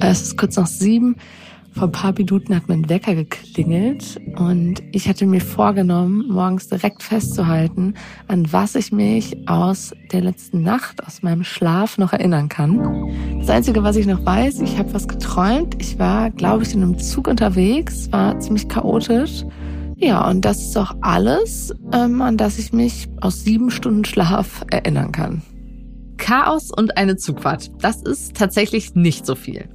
Es ist kurz nach sieben. Vor ein paar Minuten hat mein Wecker geklingelt und ich hatte mir vorgenommen, morgens direkt festzuhalten, an was ich mich aus der letzten Nacht, aus meinem Schlaf noch erinnern kann. Das Einzige, was ich noch weiß, ich habe was geträumt. Ich war, glaube ich, in einem Zug unterwegs, war ziemlich chaotisch. Ja, und das ist auch alles, ähm, an das ich mich aus sieben Stunden Schlaf erinnern kann. Chaos und eine Zugfahrt. Das ist tatsächlich nicht so viel.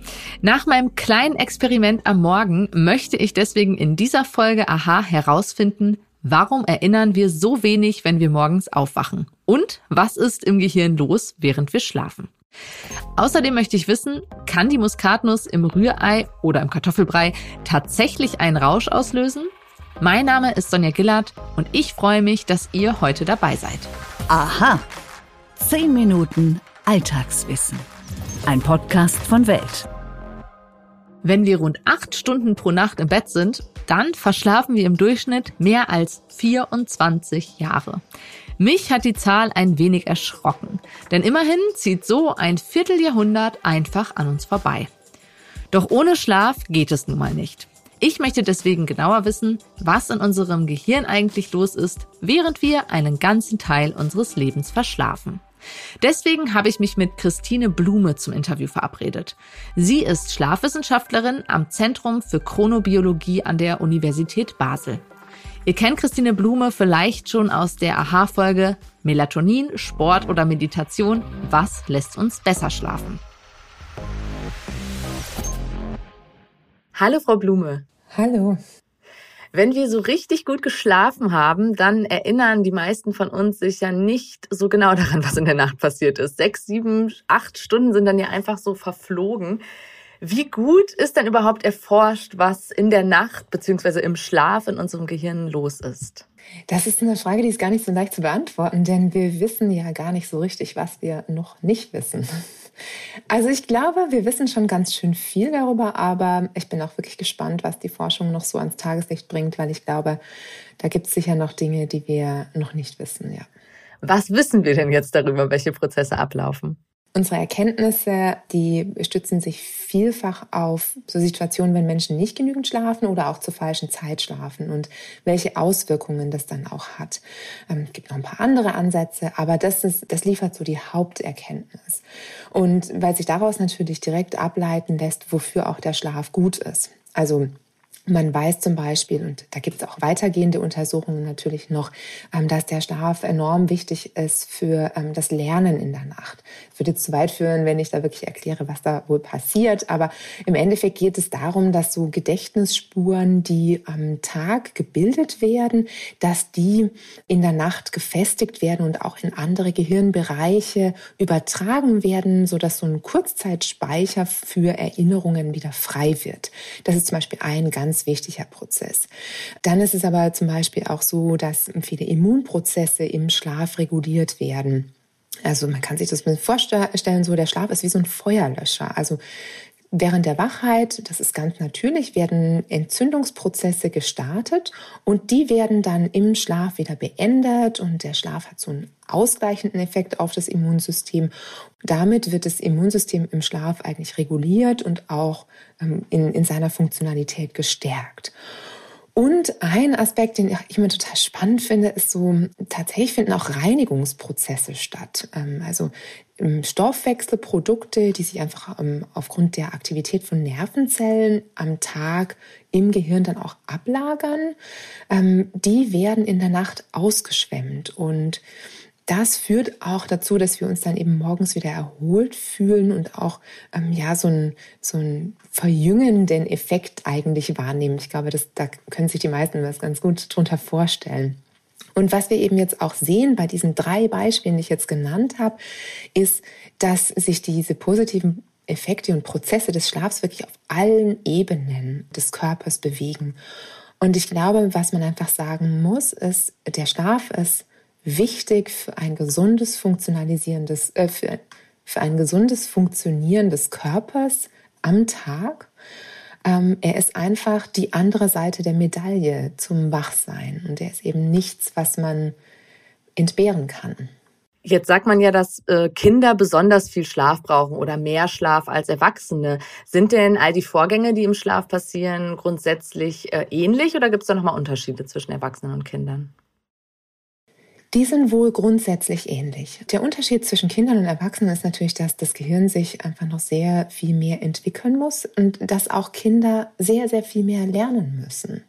Nach meinem kleinen Experiment am Morgen möchte ich deswegen in dieser Folge Aha herausfinden, warum erinnern wir so wenig, wenn wir morgens aufwachen? Und was ist im Gehirn los, während wir schlafen? Außerdem möchte ich wissen, kann die Muskatnuss im Rührei oder im Kartoffelbrei tatsächlich einen Rausch auslösen? Mein Name ist Sonja Gillard und ich freue mich, dass ihr heute dabei seid. Aha. 10 Minuten Alltagswissen. Ein Podcast von Welt. Wenn wir rund acht Stunden pro Nacht im Bett sind, dann verschlafen wir im Durchschnitt mehr als 24 Jahre. Mich hat die Zahl ein wenig erschrocken, denn immerhin zieht so ein Vierteljahrhundert einfach an uns vorbei. Doch ohne Schlaf geht es nun mal nicht. Ich möchte deswegen genauer wissen, was in unserem Gehirn eigentlich los ist, während wir einen ganzen Teil unseres Lebens verschlafen. Deswegen habe ich mich mit Christine Blume zum Interview verabredet. Sie ist Schlafwissenschaftlerin am Zentrum für Chronobiologie an der Universität Basel. Ihr kennt Christine Blume vielleicht schon aus der Aha-Folge Melatonin, Sport oder Meditation. Was lässt uns besser schlafen? Hallo, Frau Blume. Hallo. Wenn wir so richtig gut geschlafen haben, dann erinnern die meisten von uns sich ja nicht so genau daran, was in der Nacht passiert ist. Sechs, sieben, acht Stunden sind dann ja einfach so verflogen. Wie gut ist denn überhaupt erforscht, was in der Nacht beziehungsweise im Schlaf in unserem Gehirn los ist? Das ist eine Frage, die ist gar nicht so leicht zu beantworten, denn wir wissen ja gar nicht so richtig, was wir noch nicht wissen. Also ich glaube, wir wissen schon ganz schön viel darüber, aber ich bin auch wirklich gespannt, was die Forschung noch so ans Tageslicht bringt, weil ich glaube, da gibt es sicher noch Dinge, die wir noch nicht wissen, ja. Was wissen wir denn jetzt darüber, welche Prozesse ablaufen? Unsere Erkenntnisse, die stützen sich vielfach auf so Situationen, wenn Menschen nicht genügend schlafen oder auch zur falschen Zeit schlafen und welche Auswirkungen das dann auch hat. Ähm, es gibt noch ein paar andere Ansätze, aber das ist, das liefert so die Haupterkenntnis. Und weil sich daraus natürlich direkt ableiten lässt, wofür auch der Schlaf gut ist. Also man weiß zum Beispiel, und da gibt es auch weitergehende Untersuchungen natürlich noch, ähm, dass der Schlaf enorm wichtig ist für ähm, das Lernen in der Nacht. Es würde zu weit führen, wenn ich da wirklich erkläre, was da wohl passiert. Aber im Endeffekt geht es darum, dass so Gedächtnisspuren, die am Tag gebildet werden, dass die in der Nacht gefestigt werden und auch in andere Gehirnbereiche übertragen werden, sodass so ein Kurzzeitspeicher für Erinnerungen wieder frei wird. Das ist zum Beispiel ein ganz ganz wichtiger Prozess. Dann ist es aber zum Beispiel auch so, dass viele Immunprozesse im Schlaf reguliert werden. Also man kann sich das vorstellen, so der Schlaf ist wie so ein Feuerlöscher. Also Während der Wachheit, das ist ganz natürlich, werden Entzündungsprozesse gestartet und die werden dann im Schlaf wieder beendet und der Schlaf hat so einen ausgleichenden Effekt auf das Immunsystem. Damit wird das Immunsystem im Schlaf eigentlich reguliert und auch ähm, in, in seiner Funktionalität gestärkt. Und ein Aspekt, den ich immer total spannend finde, ist so, tatsächlich finden auch Reinigungsprozesse statt. Ähm, also Stoffwechselprodukte, die sich einfach ähm, aufgrund der Aktivität von Nervenzellen am Tag im Gehirn dann auch ablagern, ähm, die werden in der Nacht ausgeschwemmt und das führt auch dazu, dass wir uns dann eben morgens wieder erholt fühlen und auch ähm, ja so einen so verjüngenden Effekt eigentlich wahrnehmen. Ich glaube, das, da können sich die meisten was ganz gut drunter vorstellen. Und was wir eben jetzt auch sehen bei diesen drei Beispielen, die ich jetzt genannt habe, ist, dass sich diese positiven Effekte und Prozesse des Schlafs wirklich auf allen Ebenen des Körpers bewegen. Und ich glaube, was man einfach sagen muss, ist, der Schlaf ist wichtig für ein gesundes funktionalisierendes, äh, für, für ein gesundes Funktionieren des Körpers am Tag. Ähm, er ist einfach die andere Seite der Medaille zum Wachsein und er ist eben nichts, was man entbehren kann. Jetzt sagt man ja, dass äh, Kinder besonders viel Schlaf brauchen oder mehr Schlaf als Erwachsene. Sind denn all die Vorgänge, die im Schlaf passieren, grundsätzlich äh, ähnlich oder gibt es da nochmal Unterschiede zwischen Erwachsenen und Kindern? Die sind wohl grundsätzlich ähnlich. Der Unterschied zwischen Kindern und Erwachsenen ist natürlich, dass das Gehirn sich einfach noch sehr viel mehr entwickeln muss und dass auch Kinder sehr, sehr viel mehr lernen müssen.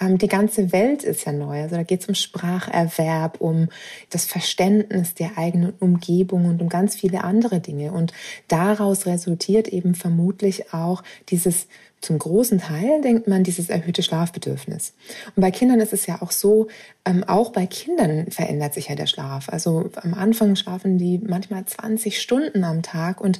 Ähm, die ganze Welt ist ja neu. Also da geht es um Spracherwerb, um das Verständnis der eigenen Umgebung und um ganz viele andere Dinge. Und daraus resultiert eben vermutlich auch dieses zum großen Teil denkt man dieses erhöhte Schlafbedürfnis. Und bei Kindern ist es ja auch so, ähm, auch bei Kindern verändert sich ja der Schlaf. Also am Anfang schlafen die manchmal 20 Stunden am Tag und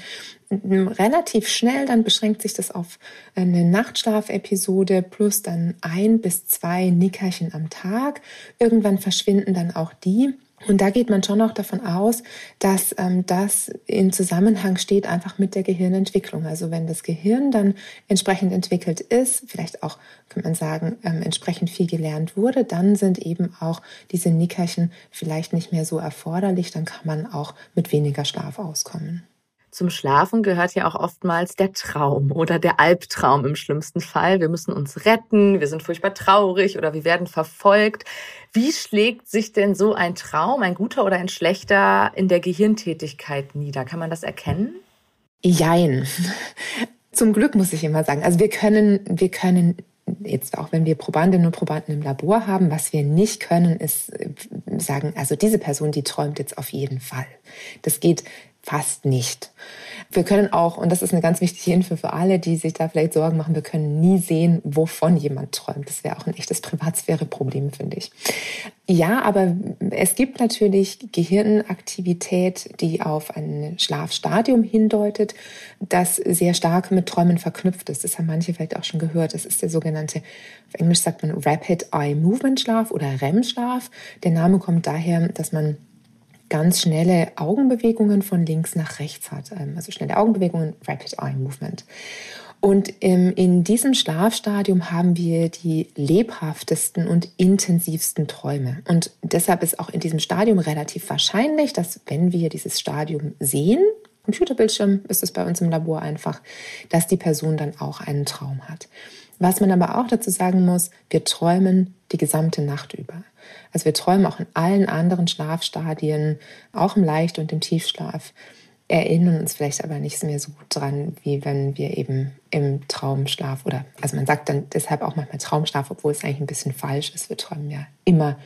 relativ schnell dann beschränkt sich das auf eine Nachtschlafepisode plus dann ein bis zwei Nickerchen am Tag. Irgendwann verschwinden dann auch die. Und da geht man schon auch davon aus, dass ähm, das in Zusammenhang steht einfach mit der Gehirnentwicklung. Also wenn das Gehirn dann entsprechend entwickelt ist, vielleicht auch, könnte man sagen, ähm, entsprechend viel gelernt wurde, dann sind eben auch diese Nickerchen vielleicht nicht mehr so erforderlich. Dann kann man auch mit weniger Schlaf auskommen. Zum Schlafen gehört ja auch oftmals der Traum oder der Albtraum im schlimmsten Fall. Wir müssen uns retten, wir sind furchtbar traurig oder wir werden verfolgt. Wie schlägt sich denn so ein Traum, ein guter oder ein schlechter, in der Gehirntätigkeit nieder? Kann man das erkennen? Jein. Zum Glück muss ich immer sagen. Also wir können, wir können jetzt auch wenn wir Probandinnen und Probanden im Labor haben, was wir nicht können, ist äh, sagen, also diese Person, die träumt jetzt auf jeden Fall. Das geht fast nicht. Wir können auch, und das ist eine ganz wichtige Info für alle, die sich da vielleicht Sorgen machen, wir können nie sehen, wovon jemand träumt. Das wäre auch ein echtes Privatsphäre-Problem, finde ich. Ja, aber es gibt natürlich Gehirnaktivität, die auf ein Schlafstadium hindeutet, das sehr stark mit Träumen verknüpft ist. Das haben manche vielleicht auch schon gehört. Das ist der sogenannte, auf Englisch sagt man Rapid Eye Movement Schlaf oder REM-Schlaf. Der Name kommt daher, dass man ganz schnelle Augenbewegungen von links nach rechts hat. Ähm, also schnelle Augenbewegungen, Rapid Eye Movement. Und in diesem Schlafstadium haben wir die lebhaftesten und intensivsten Träume. Und deshalb ist auch in diesem Stadium relativ wahrscheinlich, dass wenn wir dieses Stadium sehen, Computerbildschirm ist es bei uns im Labor einfach, dass die Person dann auch einen Traum hat. Was man aber auch dazu sagen muss, wir träumen die gesamte Nacht über. Also wir träumen auch in allen anderen Schlafstadien, auch im Leicht- und im Tiefschlaf, erinnern uns vielleicht aber nicht mehr so gut dran, wie wenn wir eben im Traumschlaf oder, also man sagt dann deshalb auch manchmal Traumschlaf, obwohl es eigentlich ein bisschen falsch ist. Wir träumen ja immer.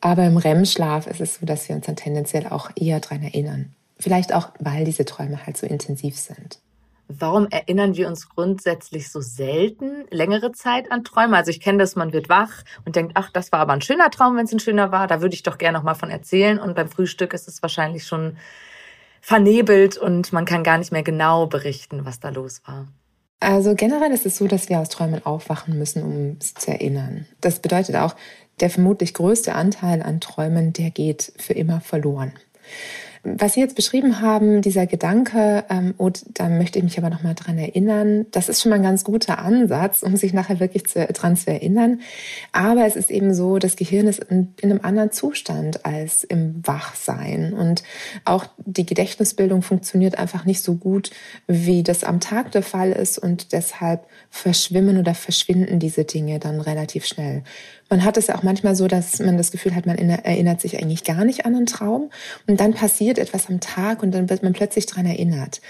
Aber im REM-Schlaf ist es so, dass wir uns dann tendenziell auch eher dran erinnern. Vielleicht auch, weil diese Träume halt so intensiv sind. Warum erinnern wir uns grundsätzlich so selten längere Zeit an Träume? Also ich kenne das, man wird wach und denkt, ach, das war aber ein schöner Traum, wenn es ein schöner war. Da würde ich doch gerne noch mal von erzählen. Und beim Frühstück ist es wahrscheinlich schon vernebelt und man kann gar nicht mehr genau berichten, was da los war. Also generell ist es so, dass wir aus Träumen aufwachen müssen, um es zu erinnern. Das bedeutet auch, der vermutlich größte Anteil an Träumen, der geht für immer verloren. Was Sie jetzt beschrieben haben, dieser Gedanke, ähm, und da möchte ich mich aber nochmal dran erinnern, das ist schon mal ein ganz guter Ansatz, um sich nachher wirklich zu, dran zu erinnern. Aber es ist eben so, das Gehirn ist in, in einem anderen Zustand als im Wachsein. Und auch die Gedächtnisbildung funktioniert einfach nicht so gut, wie das am Tag der Fall ist. Und deshalb verschwimmen oder verschwinden diese Dinge dann relativ schnell. Man hat es ja auch manchmal so, dass man das Gefühl hat, man erinnert sich eigentlich gar nicht an einen Traum. Und dann passiert etwas am Tag und dann wird man plötzlich dran erinnert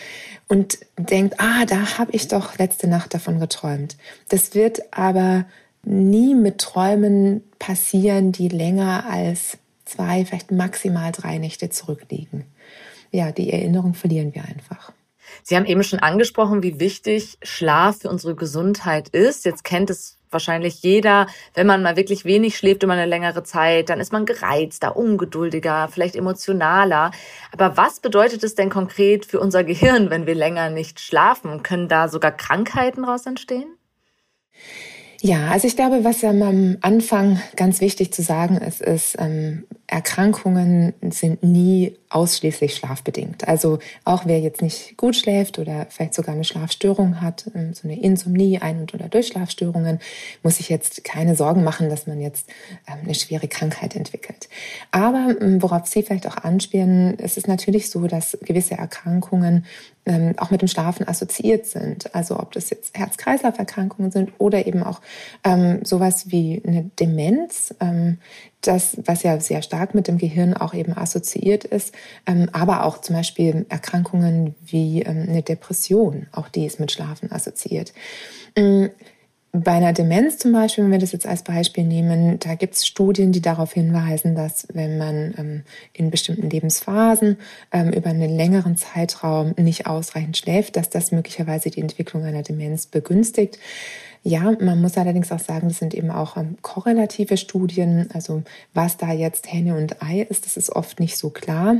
und denkt, ah, da habe ich doch letzte Nacht davon geträumt. Das wird aber nie mit Träumen passieren, die länger als zwei, vielleicht maximal drei Nächte zurückliegen. Ja, die Erinnerung verlieren wir einfach. Sie haben eben schon angesprochen, wie wichtig Schlaf für unsere Gesundheit ist. Jetzt kennt es wahrscheinlich jeder, wenn man mal wirklich wenig schläft über eine längere Zeit, dann ist man gereizter, ungeduldiger, vielleicht emotionaler. Aber was bedeutet es denn konkret für unser Gehirn, wenn wir länger nicht schlafen? Können da sogar Krankheiten raus entstehen? Ja, also ich glaube, was am Anfang ganz wichtig zu sagen ist, ist, ähm, Erkrankungen sind nie ausschließlich schlafbedingt. Also auch wer jetzt nicht gut schläft oder vielleicht sogar eine Schlafstörung hat, ähm, so eine Insomnie, Ein- und oder Durchschlafstörungen, muss sich jetzt keine Sorgen machen, dass man jetzt ähm, eine schwere Krankheit entwickelt. Aber ähm, worauf Sie vielleicht auch anspielen, es ist natürlich so, dass gewisse Erkrankungen auch mit dem Schlafen assoziiert sind. Also ob das jetzt Herz-Kreislauf-Erkrankungen sind oder eben auch ähm, sowas wie eine Demenz, ähm, das, was ja sehr stark mit dem Gehirn auch eben assoziiert ist, ähm, aber auch zum Beispiel Erkrankungen wie ähm, eine Depression, auch die ist mit Schlafen assoziiert. Ähm, bei einer Demenz zum Beispiel, wenn wir das jetzt als Beispiel nehmen, da gibt es Studien, die darauf hinweisen, dass wenn man ähm, in bestimmten Lebensphasen ähm, über einen längeren Zeitraum nicht ausreichend schläft, dass das möglicherweise die Entwicklung einer Demenz begünstigt. Ja, man muss allerdings auch sagen, das sind eben auch ähm, korrelative Studien. Also was da jetzt Henne und Ei ist, das ist oft nicht so klar.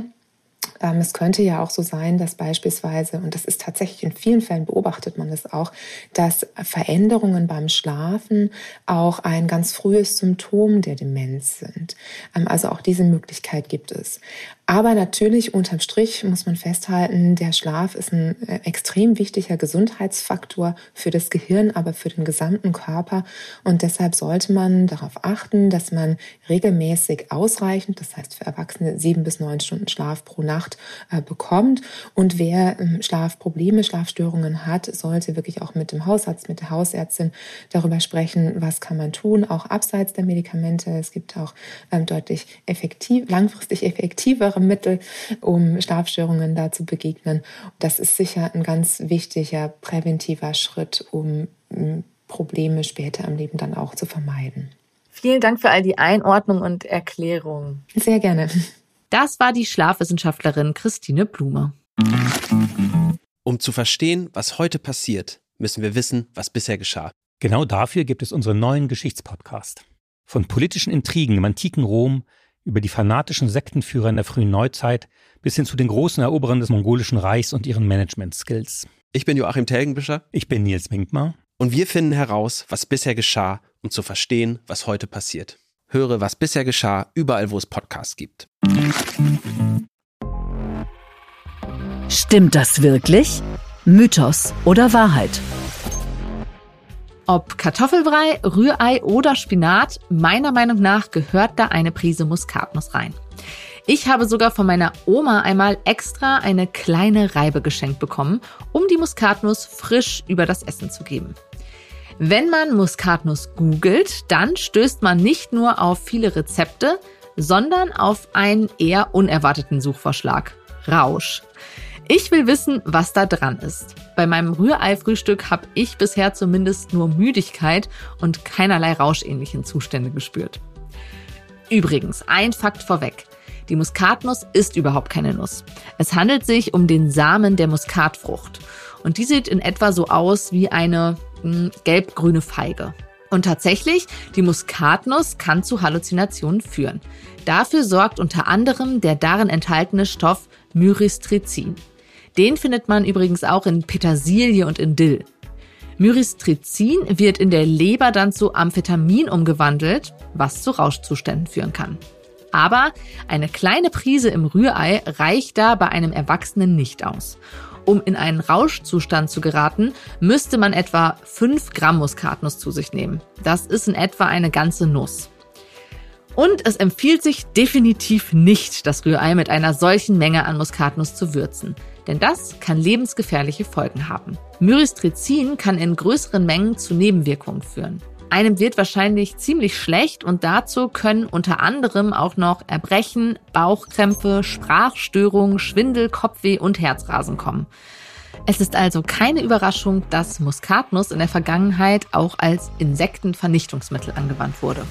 Ähm, es könnte ja auch so sein, dass beispielsweise, und das ist tatsächlich in vielen Fällen beobachtet man das auch, dass Veränderungen beim Schlafen auch ein ganz frühes Symptom der Demenz sind. Ähm, also auch diese Möglichkeit gibt es. Aber natürlich unterm Strich muss man festhalten, der Schlaf ist ein äh, extrem wichtiger Gesundheitsfaktor für das Gehirn, aber für den gesamten Körper. Und deshalb sollte man darauf achten, dass man regelmäßig ausreichend, das heißt für Erwachsene sieben bis neun Stunden Schlaf pro Nacht äh, bekommt. Und wer ähm, Schlafprobleme, Schlafstörungen hat, sollte wirklich auch mit dem Hausarzt, mit der Hausärztin darüber sprechen, was kann man tun, auch abseits der Medikamente. Es gibt auch ähm, deutlich effektiv, langfristig effektivere Mittel, um Schlafstörungen da zu begegnen. Das ist sicher ein ganz wichtiger präventiver Schritt, um Probleme später im Leben dann auch zu vermeiden. Vielen Dank für all die Einordnung und Erklärung. Sehr gerne. Das war die Schlafwissenschaftlerin Christine Blume. Um zu verstehen, was heute passiert, müssen wir wissen, was bisher geschah. Genau dafür gibt es unseren neuen Geschichtspodcast. Von politischen Intrigen im antiken Rom über die fanatischen Sektenführer in der frühen Neuzeit bis hin zu den großen Eroberern des mongolischen Reichs und ihren Management-Skills. Ich bin Joachim Telgenbischer. Ich bin Nils Minkmar. Und wir finden heraus, was bisher geschah, um zu verstehen, was heute passiert. Höre, was bisher geschah, überall, wo es Podcasts gibt. Stimmt das wirklich? Mythos oder Wahrheit? Ob Kartoffelbrei, Rührei oder Spinat, meiner Meinung nach gehört da eine Prise Muskatnuss rein. Ich habe sogar von meiner Oma einmal extra eine kleine Reibe geschenkt bekommen, um die Muskatnuss frisch über das Essen zu geben. Wenn man Muskatnuss googelt, dann stößt man nicht nur auf viele Rezepte, sondern auf einen eher unerwarteten Suchvorschlag. Rausch. Ich will wissen, was da dran ist. Bei meinem Rührei-Frühstück habe ich bisher zumindest nur Müdigkeit und keinerlei rauschähnlichen Zustände gespürt. Übrigens, ein Fakt vorweg. Die Muskatnuss ist überhaupt keine Nuss. Es handelt sich um den Samen der Muskatfrucht. Und die sieht in etwa so aus wie eine gelb-grüne Feige. Und tatsächlich, die Muskatnuss kann zu Halluzinationen führen. Dafür sorgt unter anderem der darin enthaltene Stoff Myristrizin. Den findet man übrigens auch in Petersilie und in Dill. Myristrizin wird in der Leber dann zu Amphetamin umgewandelt, was zu Rauschzuständen führen kann. Aber eine kleine Prise im Rührei reicht da bei einem Erwachsenen nicht aus. Um in einen Rauschzustand zu geraten, müsste man etwa 5 Gramm Muskatnuss zu sich nehmen. Das ist in etwa eine ganze Nuss. Und es empfiehlt sich definitiv nicht, das Rührei mit einer solchen Menge an Muskatnuss zu würzen denn das kann lebensgefährliche Folgen haben. Myristrizin kann in größeren Mengen zu Nebenwirkungen führen. Einem wird wahrscheinlich ziemlich schlecht und dazu können unter anderem auch noch Erbrechen, Bauchkrämpfe, Sprachstörungen, Schwindel, Kopfweh und Herzrasen kommen. Es ist also keine Überraschung, dass Muskatnuss in der Vergangenheit auch als Insektenvernichtungsmittel angewandt wurde.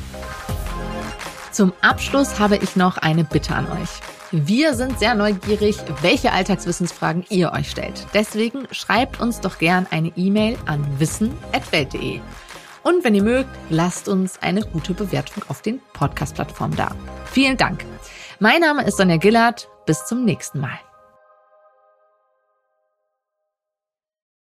Zum Abschluss habe ich noch eine Bitte an euch. Wir sind sehr neugierig, welche Alltagswissensfragen ihr euch stellt. Deswegen schreibt uns doch gern eine E-Mail an wissen.welt.de. Und wenn ihr mögt, lasst uns eine gute Bewertung auf den Podcast-Plattformen da. Vielen Dank. Mein Name ist Sonja Gillard. Bis zum nächsten Mal.